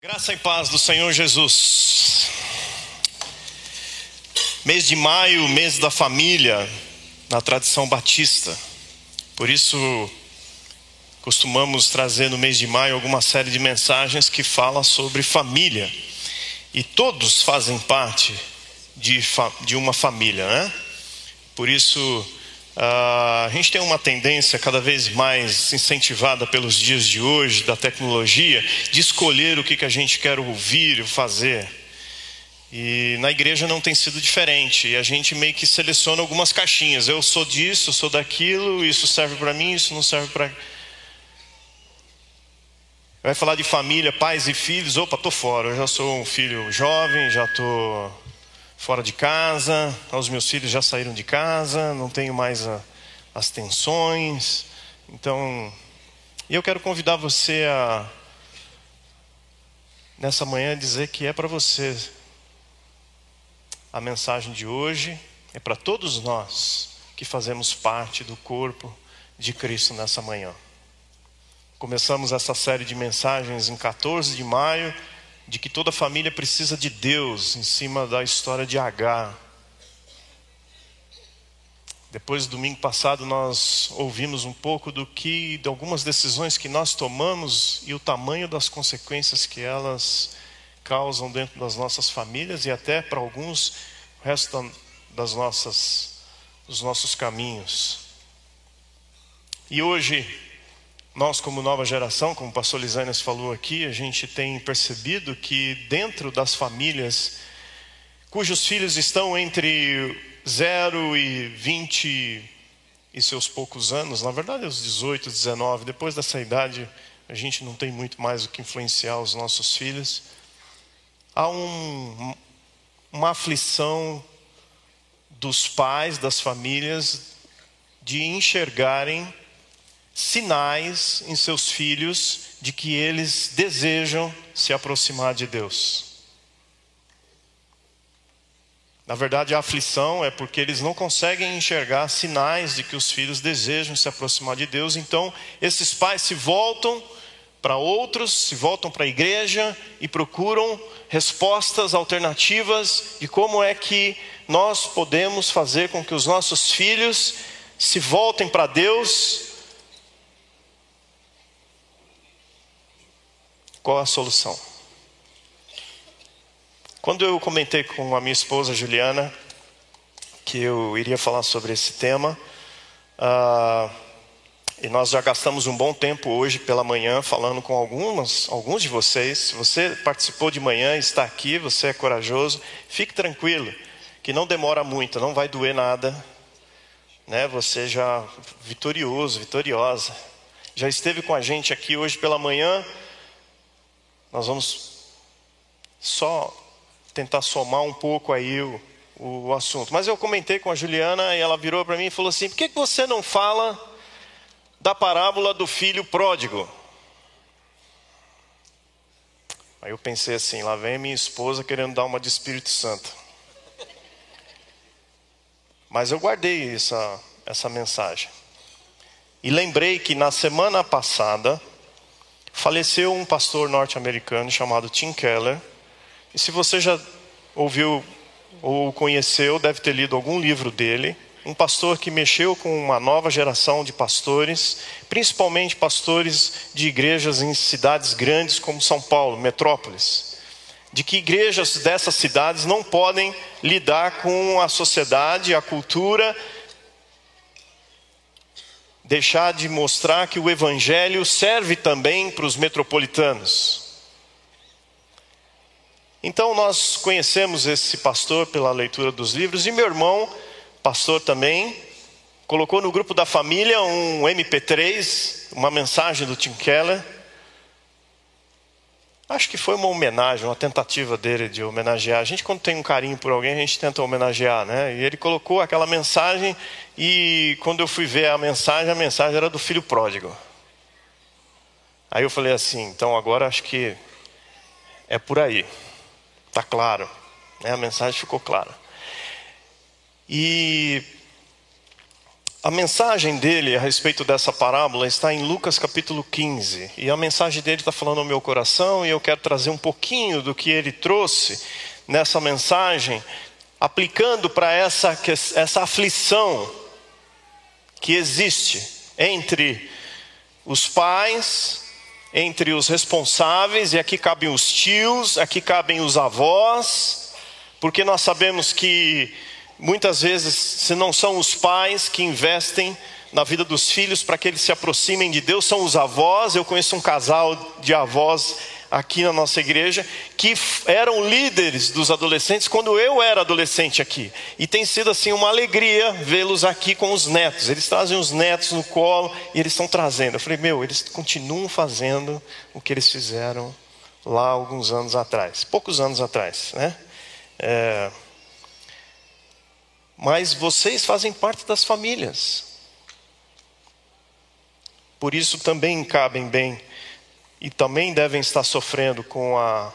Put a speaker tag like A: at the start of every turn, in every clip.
A: Graça e paz do Senhor Jesus. Mês de maio, mês da família, na tradição batista. Por isso, costumamos trazer no mês de maio alguma série de mensagens que fala sobre família. E todos fazem parte de, de uma família, né? Por isso, Uh, a gente tem uma tendência cada vez mais incentivada pelos dias de hoje, da tecnologia, de escolher o que, que a gente quer ouvir, fazer. E na igreja não tem sido diferente. E a gente meio que seleciona algumas caixinhas. Eu sou disso, sou daquilo, isso serve para mim, isso não serve para. Vai falar de família, pais e filhos. Opa, tô fora. Eu já sou um filho jovem, já tô fora de casa, os meus filhos já saíram de casa, não tenho mais a, as tensões. Então, eu quero convidar você a, nessa manhã, dizer que é para você a mensagem de hoje, é para todos nós que fazemos parte do corpo de Cristo nessa manhã. Começamos essa série de mensagens em 14 de maio de que toda família precisa de Deus, em cima da história de H. Depois do domingo passado nós ouvimos um pouco do que de algumas decisões que nós tomamos e o tamanho das consequências que elas causam dentro das nossas famílias e até para alguns o resto das nossas dos nossos caminhos. E hoje nós, como nova geração, como o pastor Lisânias falou aqui, a gente tem percebido que dentro das famílias cujos filhos estão entre 0 e 20 e seus poucos anos, na verdade os 18, 19, depois dessa idade a gente não tem muito mais o que influenciar os nossos filhos. Há um, uma aflição dos pais, das famílias, de enxergarem sinais em seus filhos de que eles desejam se aproximar de Deus. Na verdade, a aflição é porque eles não conseguem enxergar sinais de que os filhos desejam se aproximar de Deus, então esses pais se voltam para outros, se voltam para a igreja e procuram respostas alternativas de como é que nós podemos fazer com que os nossos filhos se voltem para Deus Qual a solução? Quando eu comentei com a minha esposa Juliana que eu iria falar sobre esse tema, uh, e nós já gastamos um bom tempo hoje pela manhã falando com algumas, alguns de vocês. Se você participou de manhã, está aqui, você é corajoso, fique tranquilo, que não demora muito, não vai doer nada, né? Você já vitorioso, vitoriosa, já esteve com a gente aqui hoje pela manhã. Nós vamos só tentar somar um pouco aí o, o assunto. Mas eu comentei com a Juliana e ela virou para mim e falou assim: por que, que você não fala da parábola do filho pródigo? Aí eu pensei assim: lá vem minha esposa querendo dar uma de Espírito Santo. Mas eu guardei essa, essa mensagem. E lembrei que na semana passada faleceu um pastor norte-americano chamado Tim Keller. E se você já ouviu ou conheceu, deve ter lido algum livro dele. Um pastor que mexeu com uma nova geração de pastores, principalmente pastores de igrejas em cidades grandes como São Paulo, metrópoles. De que igrejas dessas cidades não podem lidar com a sociedade, a cultura deixar de mostrar que o Evangelho serve também para os metropolitanos. Então nós conhecemos esse pastor pela leitura dos livros, e meu irmão, pastor também, colocou no grupo da família um MP3, uma mensagem do Tim Keller Acho que foi uma homenagem, uma tentativa dele de homenagear. A gente, quando tem um carinho por alguém, a gente tenta homenagear, né? E ele colocou aquela mensagem, e quando eu fui ver a mensagem, a mensagem era do filho pródigo. Aí eu falei assim: então agora acho que é por aí, está claro, né? a mensagem ficou clara. E A mensagem dele a respeito dessa parábola está em Lucas capítulo 15. E a mensagem dele está falando ao meu coração, e eu quero trazer um pouquinho do que ele trouxe nessa mensagem, aplicando para essa, essa aflição que existe entre os pais, entre os responsáveis, e aqui cabem os tios, aqui cabem os avós, porque nós sabemos que Muitas vezes, se não são os pais que investem na vida dos filhos para que eles se aproximem de Deus, são os avós. Eu conheço um casal de avós aqui na nossa igreja que eram líderes dos adolescentes quando eu era adolescente aqui. E tem sido assim uma alegria vê-los aqui com os netos. Eles trazem os netos no colo e eles estão trazendo. Eu falei, meu, eles continuam fazendo o que eles fizeram lá alguns anos atrás, poucos anos atrás, né? É mas vocês fazem parte das famílias. Por isso também cabem bem e também devem estar sofrendo com a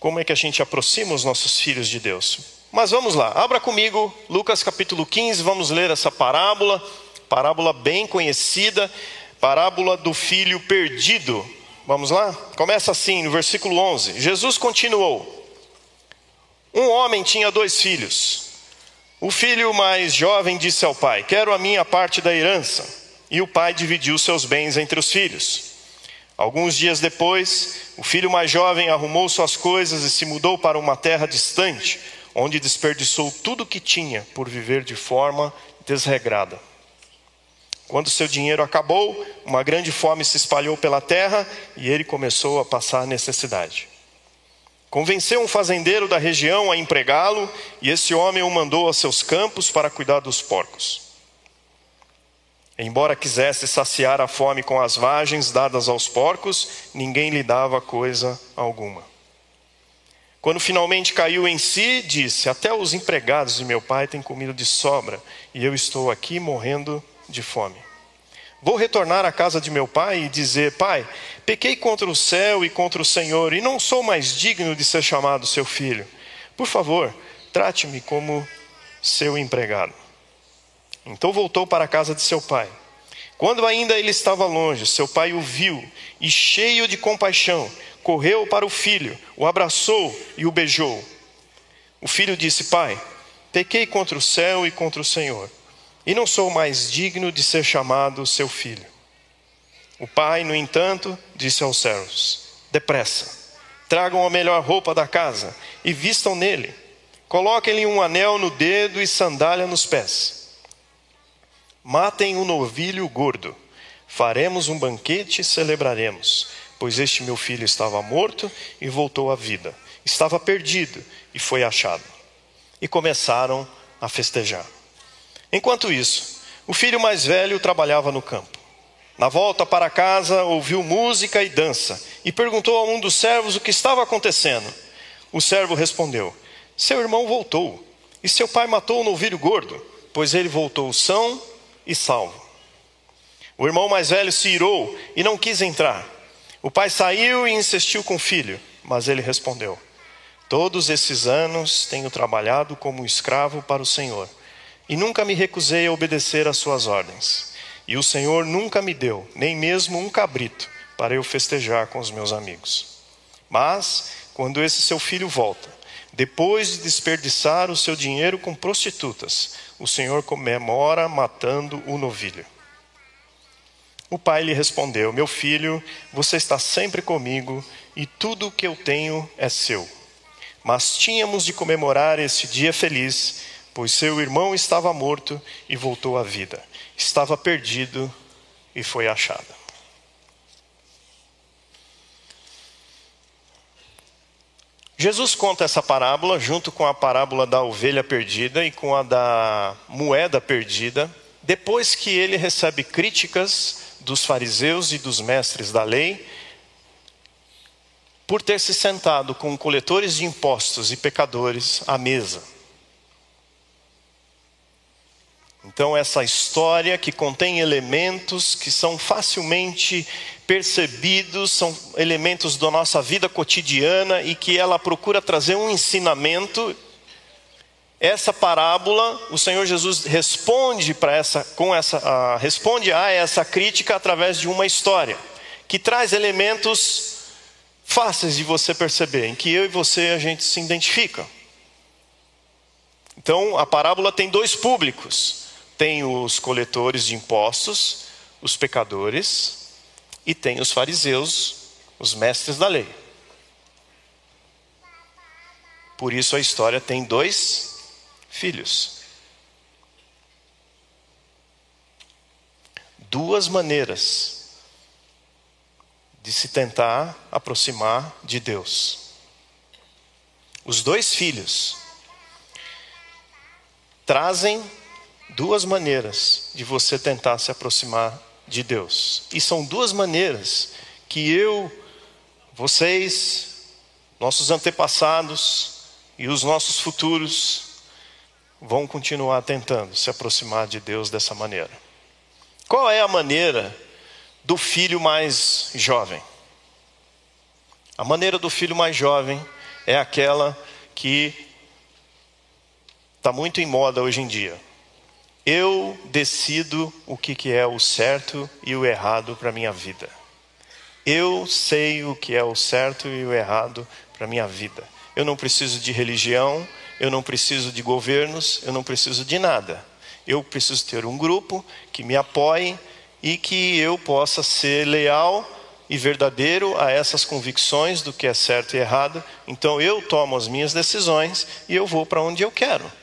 A: como é que a gente aproxima os nossos filhos de Deus. Mas vamos lá, abra comigo Lucas capítulo 15, vamos ler essa parábola, parábola bem conhecida, parábola do filho perdido. Vamos lá? Começa assim, no versículo 11. Jesus continuou: um homem tinha dois filhos. O filho mais jovem disse ao pai: Quero a minha parte da herança. E o pai dividiu seus bens entre os filhos. Alguns dias depois, o filho mais jovem arrumou suas coisas e se mudou para uma terra distante, onde desperdiçou tudo o que tinha por viver de forma desregrada. Quando seu dinheiro acabou, uma grande fome se espalhou pela terra e ele começou a passar necessidade. Convenceu um fazendeiro da região a empregá-lo, e esse homem o mandou a seus campos para cuidar dos porcos. Embora quisesse saciar a fome com as vagens dadas aos porcos, ninguém lhe dava coisa alguma. Quando finalmente caiu em si, disse: Até os empregados de meu pai têm comida de sobra, e eu estou aqui morrendo de fome. Vou retornar à casa de meu pai e dizer: Pai, pequei contra o céu e contra o Senhor, e não sou mais digno de ser chamado seu filho. Por favor, trate-me como seu empregado. Então voltou para a casa de seu pai. Quando ainda ele estava longe, seu pai o viu e, cheio de compaixão, correu para o filho, o abraçou e o beijou. O filho disse: Pai, pequei contra o céu e contra o Senhor e não sou mais digno de ser chamado seu filho. O pai, no entanto, disse aos servos: Depressa, tragam a melhor roupa da casa e vistam nele. Coloquem-lhe um anel no dedo e sandália nos pés. Matem um novilho gordo. Faremos um banquete e celebraremos, pois este meu filho estava morto e voltou à vida. Estava perdido e foi achado. E começaram a festejar. Enquanto isso, o filho mais velho trabalhava no campo. Na volta para casa, ouviu música e dança e perguntou a um dos servos o que estava acontecendo. O servo respondeu: Seu irmão voltou e seu pai matou o novilho gordo, pois ele voltou são e salvo. O irmão mais velho se irou e não quis entrar. O pai saiu e insistiu com o filho, mas ele respondeu: Todos esses anos tenho trabalhado como escravo para o Senhor e nunca me recusei a obedecer às suas ordens. E o Senhor nunca me deu, nem mesmo um cabrito, para eu festejar com os meus amigos. Mas, quando esse seu filho volta, depois de desperdiçar o seu dinheiro com prostitutas, o Senhor comemora matando o novilho. O pai lhe respondeu: Meu filho, você está sempre comigo e tudo o que eu tenho é seu. Mas tínhamos de comemorar esse dia feliz pois seu irmão estava morto e voltou à vida, estava perdido e foi achado. Jesus conta essa parábola junto com a parábola da ovelha perdida e com a da moeda perdida, depois que ele recebe críticas dos fariseus e dos mestres da lei por ter se sentado com coletores de impostos e pecadores à mesa. Então, essa história que contém elementos que são facilmente percebidos, são elementos da nossa vida cotidiana e que ela procura trazer um ensinamento, essa parábola, o Senhor Jesus responde para essa, com essa, uh, responde a essa crítica através de uma história que traz elementos fáceis de você perceber, em que eu e você a gente se identifica. Então, a parábola tem dois públicos: tem os coletores de impostos, os pecadores, e tem os fariseus, os mestres da lei. Por isso a história tem dois filhos. Duas maneiras de se tentar aproximar de Deus. Os dois filhos trazem duas maneiras de você tentar se aproximar de Deus. E são duas maneiras que eu, vocês, nossos antepassados, e os nossos futuros vão continuar tentando se aproximar de Deus dessa maneira. Qual é a maneira do filho mais jovem? A maneira do filho mais jovem é aquela que está muito em moda hoje em dia. Eu decido o que é o certo e o errado para a minha vida. Eu sei o que é o certo e o errado para a minha vida. Eu não preciso de religião, eu não preciso de governos, eu não preciso de nada. Eu preciso ter um grupo que me apoie e que eu possa ser leal e verdadeiro a essas convicções do que é certo e errado. Então eu tomo as minhas decisões e eu vou para onde eu quero.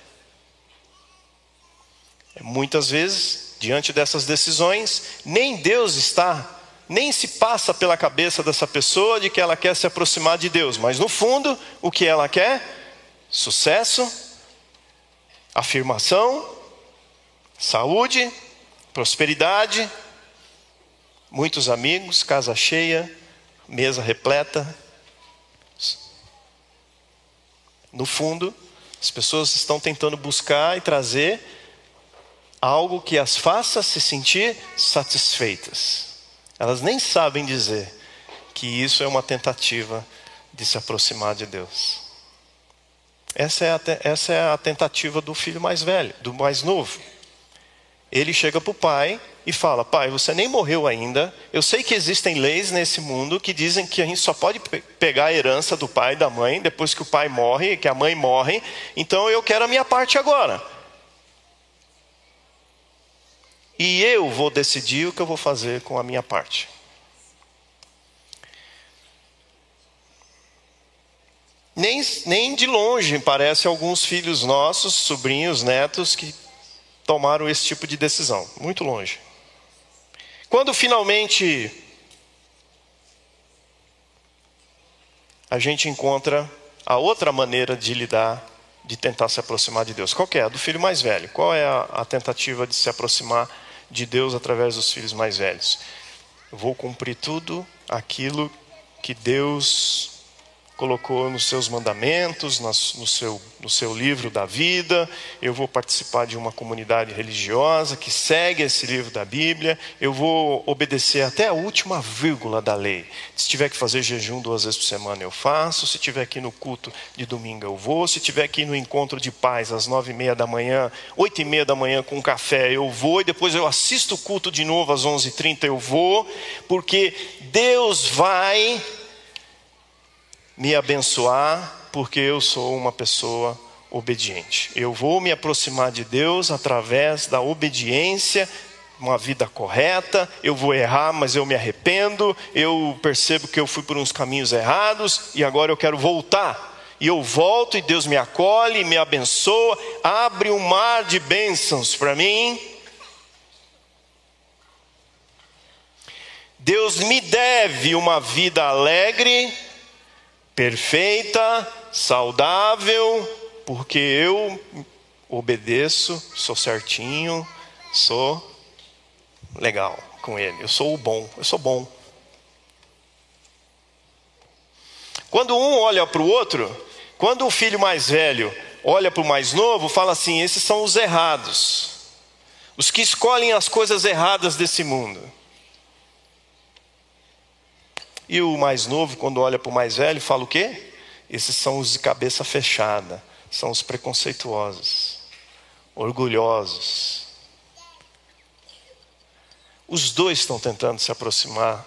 A: Muitas vezes, diante dessas decisões, nem Deus está nem se passa pela cabeça dessa pessoa de que ela quer se aproximar de Deus, mas no fundo, o que ela quer? Sucesso, afirmação, saúde, prosperidade, muitos amigos, casa cheia, mesa repleta. No fundo, as pessoas estão tentando buscar e trazer algo que as faça se sentir satisfeitas. Elas nem sabem dizer que isso é uma tentativa de se aproximar de Deus. Essa é a, essa é a tentativa do filho mais velho, do mais novo. Ele chega para o pai e fala: Pai, você nem morreu ainda. Eu sei que existem leis nesse mundo que dizem que a gente só pode pegar a herança do pai e da mãe depois que o pai morre, que a mãe morre. Então eu quero a minha parte agora. E eu vou decidir o que eu vou fazer com a minha parte. Nem, nem de longe parece alguns filhos nossos, sobrinhos, netos, que tomaram esse tipo de decisão. Muito longe. Quando finalmente a gente encontra a outra maneira de lidar, de tentar se aproximar de Deus. Qual é? A do filho mais velho. Qual é a, a tentativa de se aproximar de Deus através dos filhos mais velhos. Vou cumprir tudo aquilo que Deus colocou nos seus mandamentos, no seu, no seu livro da vida. Eu vou participar de uma comunidade religiosa que segue esse livro da Bíblia. Eu vou obedecer até a última vírgula da lei. Se tiver que fazer jejum duas vezes por semana, eu faço. Se tiver aqui no culto de domingo, eu vou. Se tiver aqui no encontro de paz às nove e meia da manhã, oito e meia da manhã com café, eu vou. E depois eu assisto o culto de novo às onze e trinta, eu vou. Porque Deus vai me abençoar porque eu sou uma pessoa obediente. Eu vou me aproximar de Deus através da obediência, uma vida correta. Eu vou errar, mas eu me arrependo. Eu percebo que eu fui por uns caminhos errados e agora eu quero voltar. E eu volto e Deus me acolhe, me abençoa, abre um mar de bênçãos para mim. Deus me deve uma vida alegre, perfeita, saudável, porque eu obedeço, sou certinho, sou legal com ele. Eu sou o bom, eu sou bom. Quando um olha para o outro, quando o filho mais velho olha para o mais novo, fala assim: esses são os errados, os que escolhem as coisas erradas desse mundo. E o mais novo, quando olha para o mais velho, fala o quê? Esses são os de cabeça fechada, são os preconceituosos, orgulhosos. Os dois estão tentando se aproximar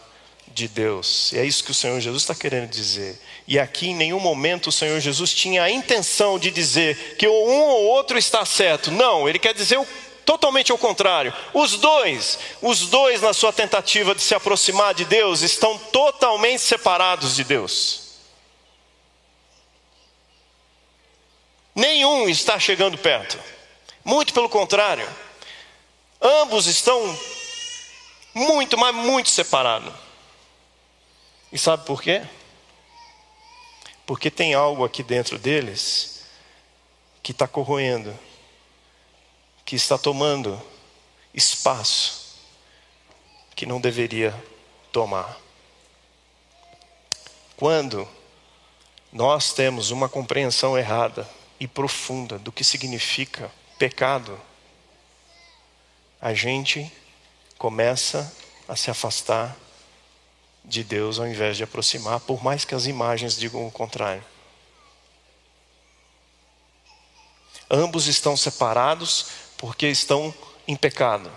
A: de Deus. E é isso que o Senhor Jesus está querendo dizer. E aqui em nenhum momento o Senhor Jesus tinha a intenção de dizer que um ou outro está certo. Não, ele quer dizer o, totalmente ao contrário. Os dois, os dois na sua tentativa de se aproximar de Deus estão totalmente separados de Deus. Nenhum está chegando perto. Muito pelo contrário. Ambos estão muito, mas muito separados. E sabe por quê? Porque tem algo aqui dentro deles que está corroendo, que está tomando espaço que não deveria tomar. Quando nós temos uma compreensão errada e profunda do que significa pecado, a gente começa a se afastar de Deus ao invés de aproximar, por mais que as imagens digam o contrário. Ambos estão separados porque estão em pecado.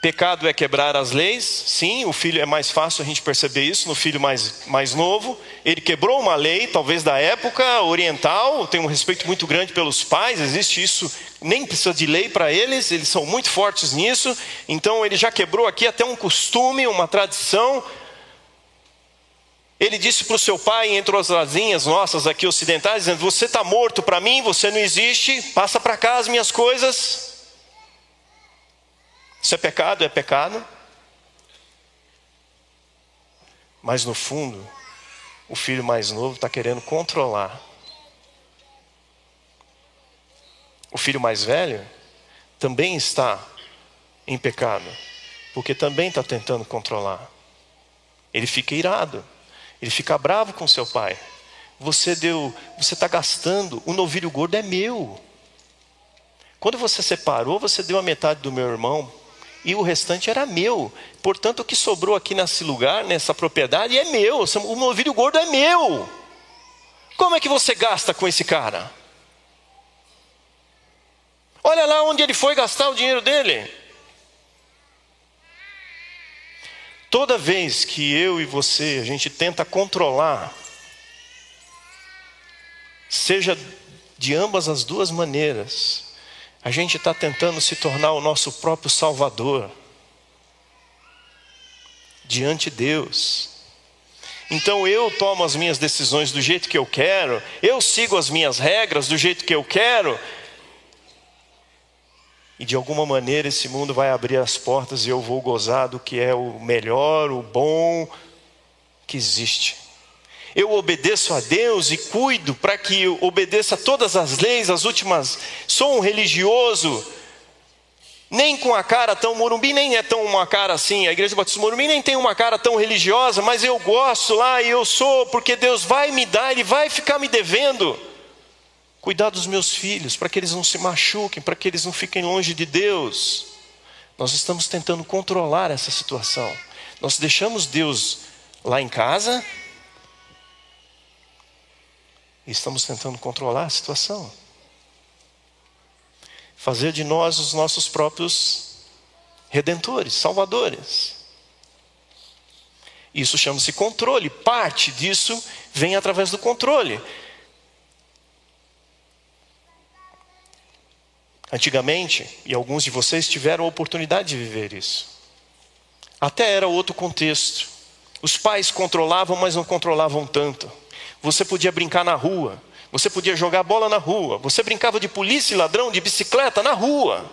A: Pecado é quebrar as leis, sim, o filho é mais fácil a gente perceber isso no filho mais, mais novo. Ele quebrou uma lei, talvez da época oriental, tem um respeito muito grande pelos pais, existe isso, nem precisa de lei para eles, eles são muito fortes nisso. Então ele já quebrou aqui até um costume, uma tradição. Ele disse para o seu pai, entre as asinhas nossas aqui ocidentais, dizendo: Você está morto para mim, você não existe, passa para cá as minhas coisas. Isso é pecado? É pecado. Mas no fundo, o filho mais novo está querendo controlar. O filho mais velho também está em pecado, porque também está tentando controlar. Ele fica irado, ele fica bravo com seu pai. Você deu, você está gastando, o novilho gordo é meu. Quando você separou, você deu a metade do meu irmão e o restante era meu. Portanto, o que sobrou aqui nesse lugar, nessa propriedade, é meu. O novilho gordo é meu. Como é que você gasta com esse cara? Olha lá onde ele foi gastar o dinheiro dele. Toda vez que eu e você, a gente tenta controlar, seja de ambas as duas maneiras, a gente está tentando se tornar o nosso próprio Salvador diante de Deus. Então eu tomo as minhas decisões do jeito que eu quero, eu sigo as minhas regras do jeito que eu quero, e de alguma maneira esse mundo vai abrir as portas e eu vou gozar do que é o melhor, o bom que existe eu obedeço a Deus e cuido para que eu obedeça todas as leis, as últimas. Sou um religioso, nem com a cara tão Morumbi, nem é tão uma cara assim. A Igreja Batista Morumbi nem tem uma cara tão religiosa, mas eu gosto lá e eu sou, porque Deus vai me dar, Ele vai ficar me devendo. Cuidar dos meus filhos, para que eles não se machuquem, para que eles não fiquem longe de Deus. Nós estamos tentando controlar essa situação. Nós deixamos Deus lá em casa e estamos tentando controlar a situação. Fazer de nós os nossos próprios redentores, salvadores. Isso chama-se controle. Parte disso vem através do controle. Antigamente, e alguns de vocês tiveram a oportunidade de viver isso. Até era outro contexto. Os pais controlavam, mas não controlavam tanto. Você podia brincar na rua, você podia jogar bola na rua, você brincava de polícia e ladrão de bicicleta na rua.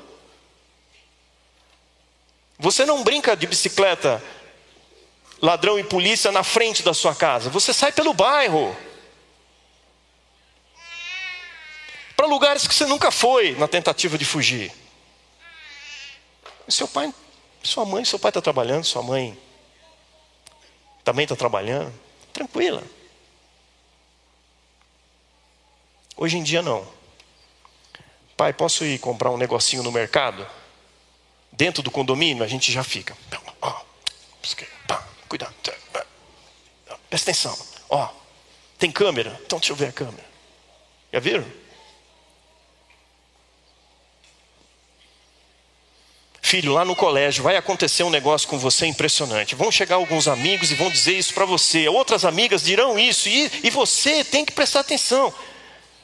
A: Você não brinca de bicicleta, ladrão e polícia na frente da sua casa, você sai pelo bairro. Para lugares que você nunca foi na tentativa de fugir. seu pai, sua mãe, seu pai está trabalhando, sua mãe também está trabalhando, tranquila. Hoje em dia não. Pai, posso ir comprar um negocinho no mercado? Dentro do condomínio a gente já fica. cuidado. Presta atenção. Ó, tem câmera? Então deixa eu ver a câmera. Já viram? Filho, lá no colégio vai acontecer um negócio com você impressionante. Vão chegar alguns amigos e vão dizer isso para você. Outras amigas dirão isso e, e você tem que prestar atenção.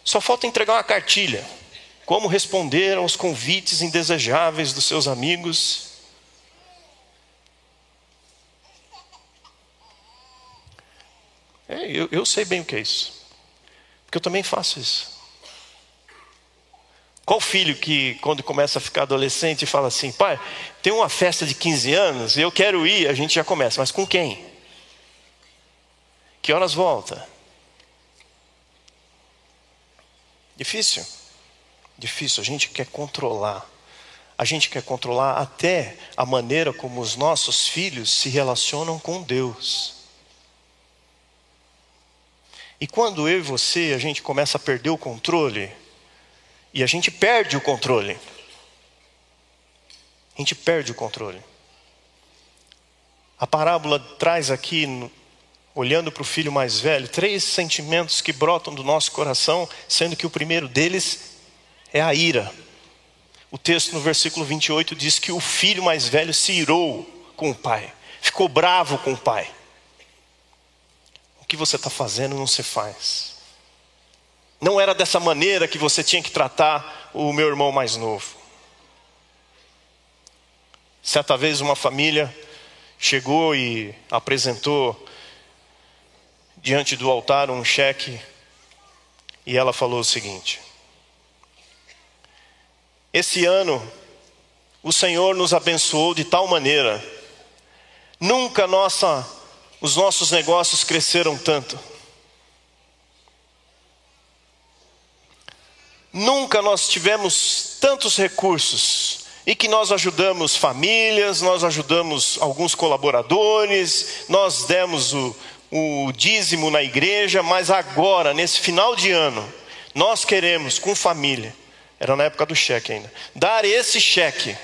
A: Só falta entregar uma cartilha. Como responder aos convites indesejáveis dos seus amigos. É, eu, eu sei bem o que é isso. Porque eu também faço isso. Qual filho que, quando começa a ficar adolescente, fala assim: pai, tem uma festa de 15 anos, eu quero ir, a gente já começa, mas com quem? Que horas volta? Difícil. Difícil. A gente quer controlar. A gente quer controlar até a maneira como os nossos filhos se relacionam com Deus. E quando eu e você a gente começa a perder o controle, e a gente perde o controle. A gente perde o controle. A parábola traz aqui, olhando para o filho mais velho, três sentimentos que brotam do nosso coração, sendo que o primeiro deles é a ira. O texto no versículo 28 diz que o filho mais velho se irou com o pai, ficou bravo com o pai. O que você está fazendo não se faz. Não era dessa maneira que você tinha que tratar o meu irmão mais novo. Certa vez uma família chegou e apresentou diante do altar um cheque e ela falou o seguinte: Esse ano o Senhor nos abençoou de tal maneira, nunca nossa, os nossos negócios cresceram tanto. Nunca nós tivemos tantos recursos e que nós ajudamos famílias, nós ajudamos alguns colaboradores, nós demos o, o dízimo na igreja, mas agora, nesse final de ano, nós queremos, com família, era na época do cheque ainda, dar esse cheque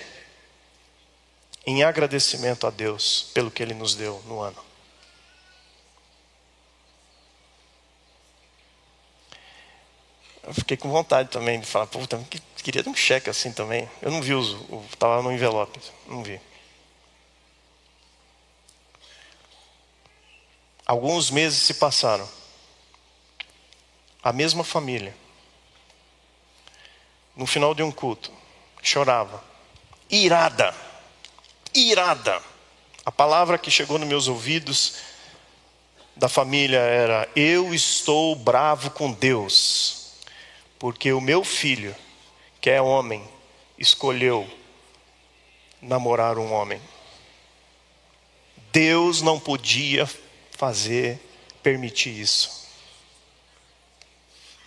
A: em agradecimento a Deus pelo que Ele nos deu no ano. Eu fiquei com vontade também de falar, pô, também queria um cheque assim também. Eu não vi, o estava no envelope, não vi. Alguns meses se passaram. A mesma família, no final de um culto, chorava, irada, irada. A palavra que chegou nos meus ouvidos da família era: Eu estou bravo com Deus porque o meu filho, que é homem, escolheu namorar um homem. Deus não podia fazer, permitir isso.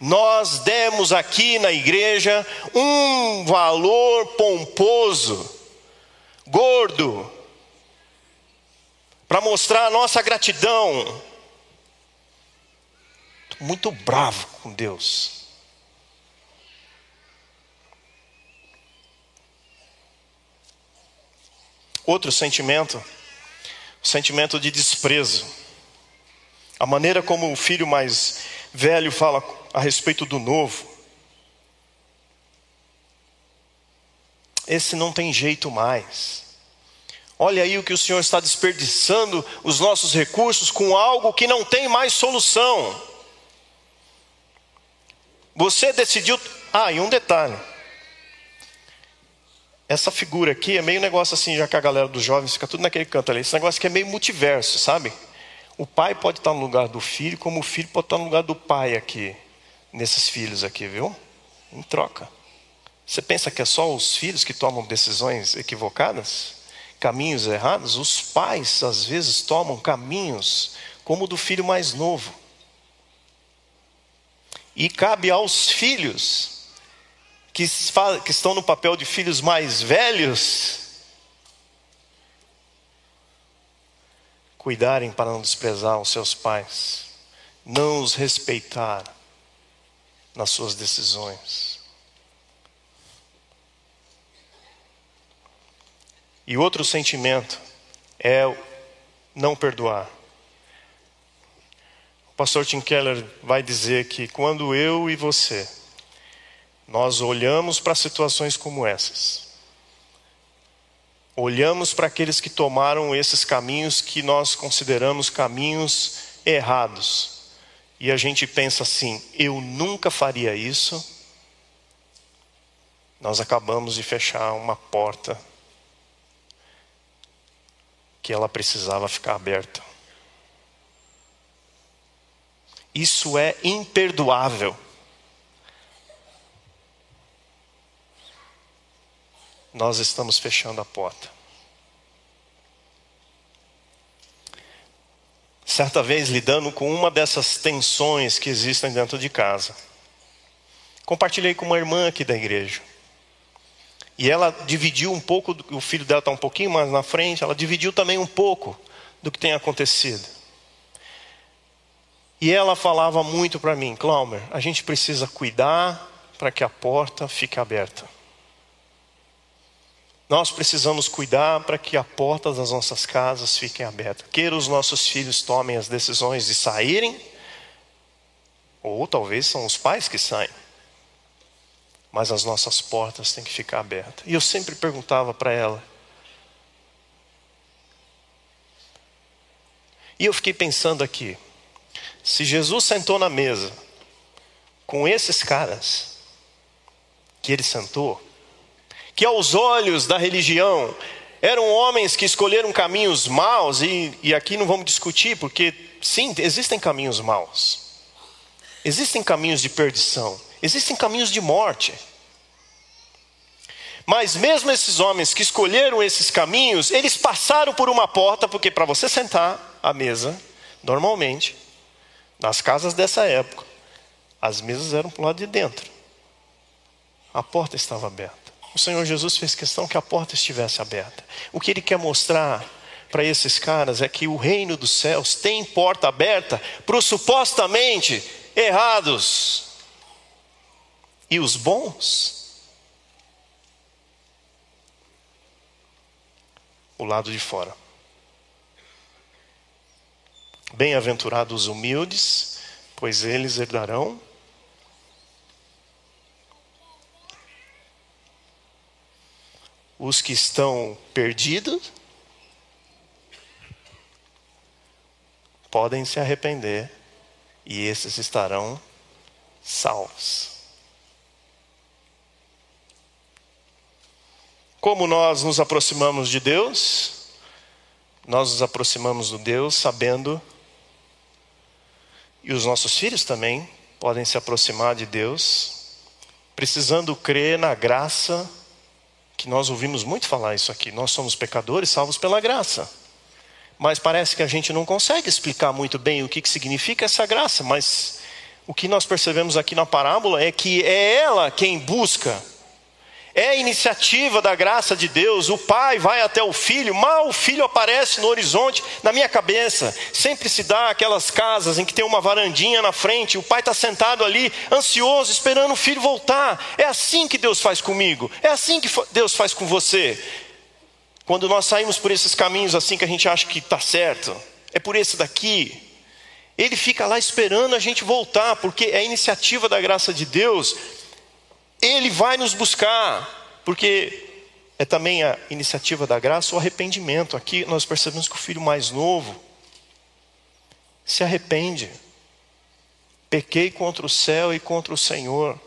A: Nós demos aqui na igreja um valor pomposo, gordo, para mostrar a nossa gratidão. Muito bravo com Deus. Outro sentimento, o sentimento de desprezo. A maneira como o filho mais velho fala a respeito do novo. Esse não tem jeito mais. Olha aí o que o Senhor está desperdiçando os nossos recursos com algo que não tem mais solução. Você decidiu. Ah, e um detalhe. Essa figura aqui é meio negócio assim, já que a galera dos jovens fica tudo naquele canto ali. Esse negócio aqui é meio multiverso, sabe? O pai pode estar no lugar do filho, como o filho pode estar no lugar do pai aqui, nesses filhos aqui, viu? Em troca. Você pensa que é só os filhos que tomam decisões equivocadas? Caminhos errados? Os pais, às vezes, tomam caminhos como o do filho mais novo. E cabe aos filhos que, que estão no papel de filhos mais velhos, cuidarem para não desprezar os seus pais, não os respeitar nas suas decisões. E outro sentimento é não perdoar. pastor Tim Keller vai dizer que quando eu e você nós olhamos para situações como essas, olhamos para aqueles que tomaram esses caminhos que nós consideramos caminhos errados, e a gente pensa assim: eu nunca faria isso, nós acabamos de fechar uma porta que ela precisava ficar aberta. Isso é imperdoável. Nós estamos fechando a porta. Certa vez, lidando com uma dessas tensões que existem dentro de casa, compartilhei com uma irmã aqui da igreja. E ela dividiu um pouco, o filho dela está um pouquinho mais na frente, ela dividiu também um pouco do que tem acontecido. E ela falava muito para mim, Claumer, a gente precisa cuidar para que a porta fique aberta. Nós precisamos cuidar para que a porta das nossas casas fiquem abertas. Queira os nossos filhos tomem as decisões de saírem, ou talvez são os pais que saem. Mas as nossas portas têm que ficar abertas. E eu sempre perguntava para ela. E eu fiquei pensando aqui, se Jesus sentou na mesa com esses caras que ele sentou, que aos olhos da religião eram homens que escolheram caminhos maus, e, e aqui não vamos discutir, porque sim, existem caminhos maus, existem caminhos de perdição, existem caminhos de morte. Mas mesmo esses homens que escolheram esses caminhos, eles passaram por uma porta, porque para você sentar à mesa, normalmente, nas casas dessa época, as mesas eram para o lado de dentro. A porta estava aberta. O Senhor Jesus fez questão que a porta estivesse aberta. O que ele quer mostrar para esses caras é que o reino dos céus tem porta aberta para os supostamente errados. E os bons, o lado de fora. Bem-aventurados os humildes, pois eles herdarão os que estão perdidos podem se arrepender e esses estarão salvos. Como nós nos aproximamos de Deus? Nós nos aproximamos do Deus sabendo e os nossos filhos também podem se aproximar de Deus, precisando crer na graça, que nós ouvimos muito falar isso aqui. Nós somos pecadores salvos pela graça. Mas parece que a gente não consegue explicar muito bem o que, que significa essa graça, mas o que nós percebemos aqui na parábola é que é ela quem busca é iniciativa da graça de Deus. O pai vai até o filho, mal o filho aparece no horizonte, na minha cabeça. Sempre se dá aquelas casas em que tem uma varandinha na frente, o pai está sentado ali, ansioso, esperando o filho voltar. É assim que Deus faz comigo, é assim que Deus faz com você. Quando nós saímos por esses caminhos assim que a gente acha que está certo, é por esse daqui. Ele fica lá esperando a gente voltar, porque é a iniciativa da graça de Deus ele vai nos buscar, porque é também a iniciativa da graça o arrependimento. Aqui nós percebemos que o filho mais novo se arrepende. Pequei contra o céu e contra o Senhor.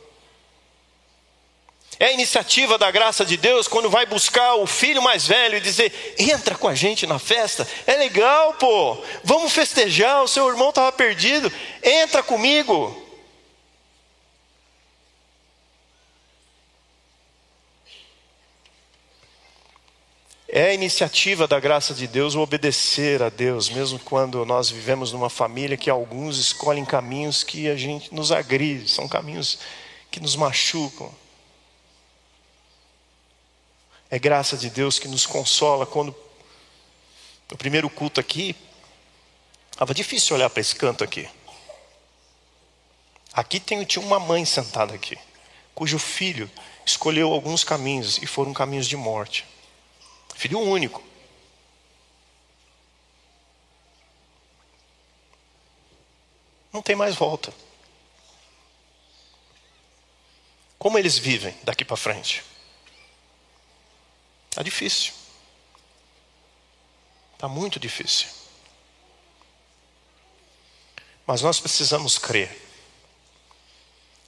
A: É a iniciativa da graça de Deus quando vai buscar o filho mais velho e dizer: entra com a gente na festa. É legal, pô. Vamos festejar. O seu irmão estava perdido. Entra comigo. É a iniciativa da graça de Deus o obedecer a Deus, mesmo quando nós vivemos numa família que alguns escolhem caminhos que a gente nos agride, são caminhos que nos machucam. É graça de Deus que nos consola quando no primeiro culto aqui estava difícil olhar para esse canto aqui. Aqui tem, tinha uma mãe sentada aqui, cujo filho escolheu alguns caminhos e foram caminhos de morte. Filho único. Não tem mais volta. Como eles vivem daqui para frente? Está difícil. Está muito difícil. Mas nós precisamos crer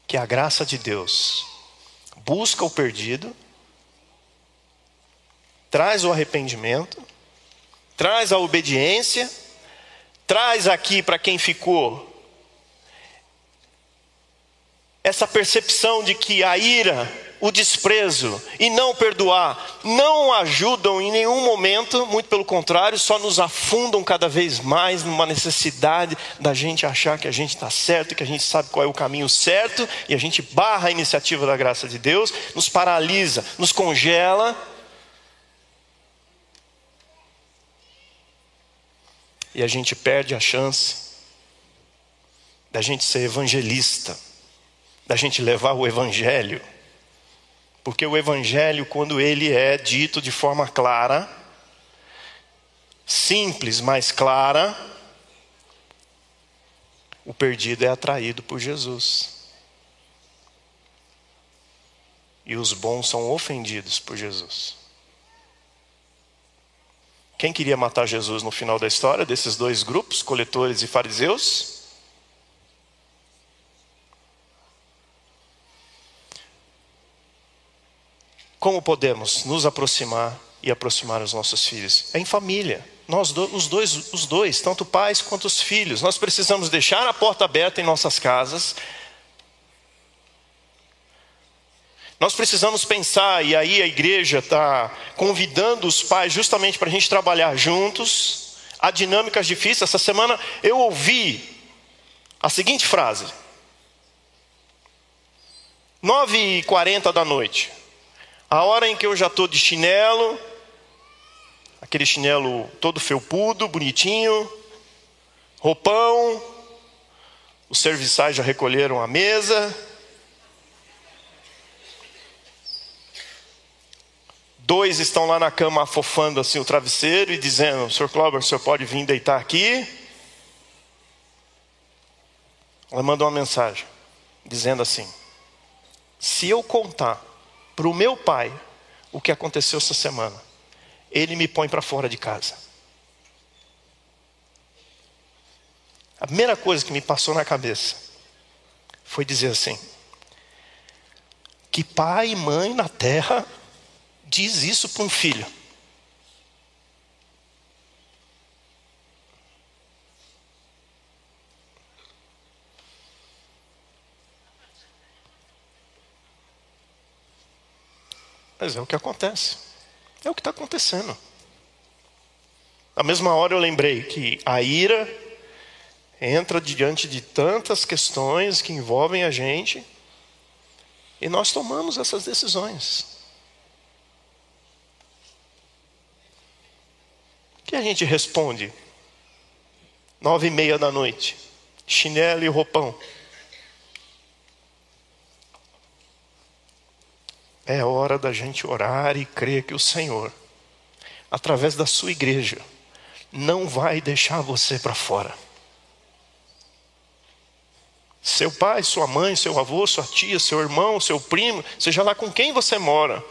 A: que a graça de Deus busca o perdido, traz o arrependimento, traz a obediência, traz aqui para quem ficou essa percepção de que a ira, o desprezo e não perdoar não ajudam em nenhum momento, muito pelo contrário, só nos afundam cada vez mais numa necessidade da gente achar que a gente está certo, que a gente sabe qual é o caminho certo e a gente barra a iniciativa da graça de Deus, nos paralisa, nos congela. E a gente perde a chance da gente ser evangelista da gente levar o Evangelho. Porque o Evangelho, quando ele é dito de forma clara, simples, mas clara, o perdido é atraído por Jesus. E os bons são ofendidos por Jesus. Quem queria matar Jesus no final da história desses dois grupos, coletores e fariseus? Como podemos nos aproximar e aproximar os nossos filhos? É em família. Nós os dois, os dois, tanto pais quanto os filhos. Nós precisamos deixar a porta aberta em nossas casas. Nós precisamos pensar, e aí a igreja está convidando os pais justamente para a gente trabalhar juntos. Há dinâmicas difíceis. Essa semana eu ouvi a seguinte frase: 9h40 da noite. A hora em que eu já estou de chinelo, aquele chinelo todo felpudo, bonitinho, roupão, os serviçais já recolheram a mesa. Dois estão lá na cama afofando assim o travesseiro e dizendo: Sr. Cláudio, o senhor pode vir deitar aqui? Ela manda uma mensagem dizendo assim: Se eu contar para o meu pai o que aconteceu essa semana, ele me põe para fora de casa. A primeira coisa que me passou na cabeça foi dizer assim: que pai e mãe na terra diz isso para um filho? Mas é o que acontece. É o que está acontecendo. Na mesma hora eu lembrei que a ira entra diante de tantas questões que envolvem a gente e nós tomamos essas decisões. Que a gente responde? Nove e meia da noite, chinelo e roupão. É hora da gente orar e crer que o Senhor, através da sua igreja, não vai deixar você para fora. Seu pai, sua mãe, seu avô, sua tia, seu irmão, seu primo, seja lá com quem você mora.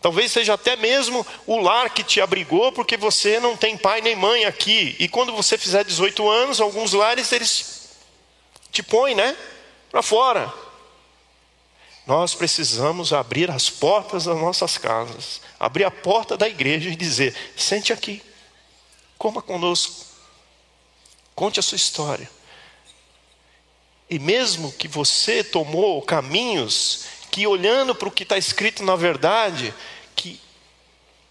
A: Talvez seja até mesmo o lar que te abrigou, porque você não tem pai nem mãe aqui. E quando você fizer 18 anos, alguns lares eles te põem, né? Para fora. Nós precisamos abrir as portas das nossas casas, abrir a porta da igreja e dizer: sente aqui, coma conosco, conte a sua história. E mesmo que você tomou caminhos que, olhando para o que está escrito na verdade, que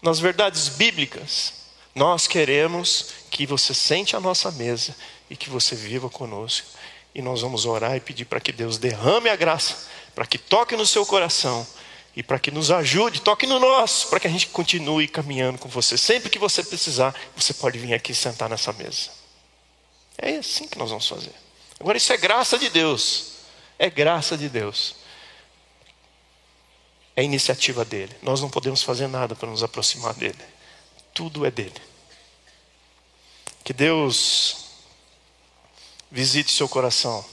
A: nas verdades bíblicas, nós queremos que você sente a nossa mesa e que você viva conosco. E nós vamos orar e pedir para que Deus derrame a graça para que toque no seu coração e para que nos ajude, toque no nosso, para que a gente continue caminhando com você. Sempre que você precisar, você pode vir aqui sentar nessa mesa. É assim que nós vamos fazer. Agora, isso é graça de Deus. É graça de Deus. É iniciativa dele. Nós não podemos fazer nada para nos aproximar dele. Tudo é dele. Que Deus visite seu coração.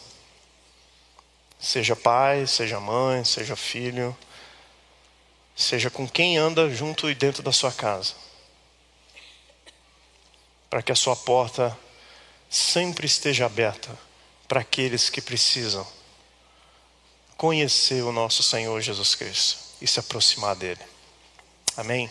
A: Seja pai, seja mãe, seja filho, seja com quem anda junto e dentro da sua casa. Para que a sua porta sempre esteja aberta para aqueles que precisam conhecer o nosso Senhor Jesus Cristo e se aproximar dele. Amém?